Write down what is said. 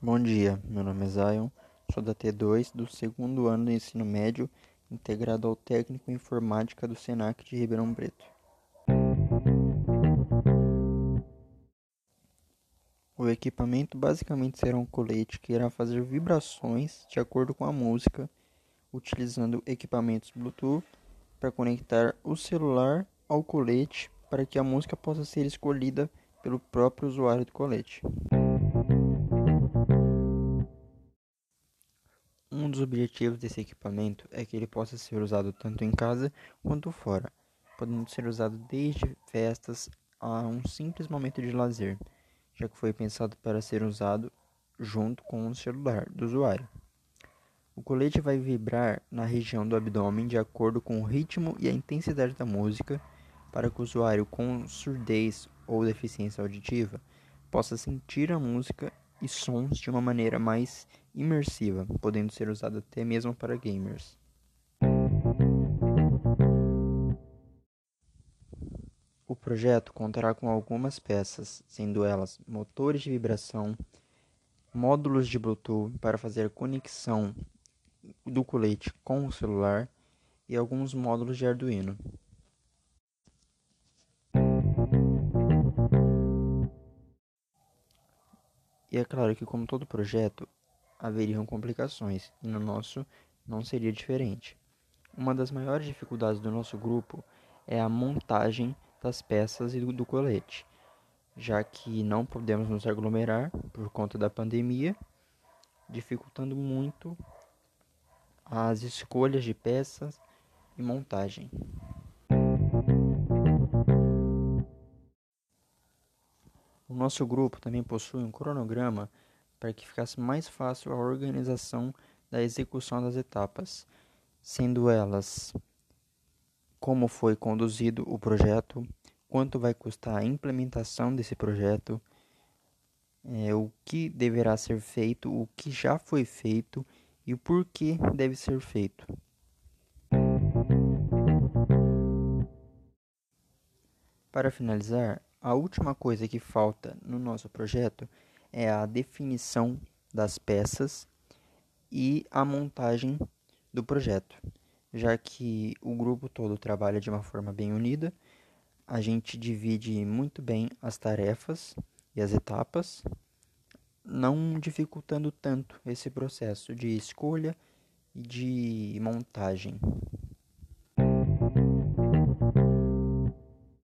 Bom dia, meu nome é Zion, sou da T2 do segundo ano do ensino médio, integrado ao técnico em informática do SENAC de Ribeirão Preto. O equipamento basicamente será um colete que irá fazer vibrações de acordo com a música, utilizando equipamentos Bluetooth para conectar o celular ao colete para que a música possa ser escolhida pelo próprio usuário do colete. Um dos objetivos desse equipamento é que ele possa ser usado tanto em casa quanto fora, podendo ser usado desde festas a um simples momento de lazer, já que foi pensado para ser usado junto com o celular do usuário. O colete vai vibrar na região do abdômen de acordo com o ritmo e a intensidade da música, para que o usuário com surdez ou deficiência auditiva possa sentir a música e sons de uma maneira mais imersiva, podendo ser usado até mesmo para gamers. O projeto contará com algumas peças, sendo elas motores de vibração, módulos de Bluetooth para fazer conexão do colete com o celular e alguns módulos de Arduino. E é claro que, como todo projeto, haveriam complicações, e no nosso não seria diferente. Uma das maiores dificuldades do nosso grupo é a montagem das peças e do, colete, já que não podemos nos aglomerar por conta da pandemia, dificultando muito as escolhas de peças e montagem. Nosso grupo também possui um cronograma para que ficasse mais fácil a organização da execução das etapas, sendo elas como foi conduzido o projeto, quanto vai custar a implementação desse projeto, é, o que deverá ser feito, o que já foi feito e o porquê deve ser feito. Para finalizar, a última coisa que falta no nosso projeto é a definição das peças e a montagem do projeto, já que o grupo todo trabalha de uma forma bem unida, a gente divide muito bem as tarefas e as etapas, não dificultando tanto esse processo de escolha e de montagem.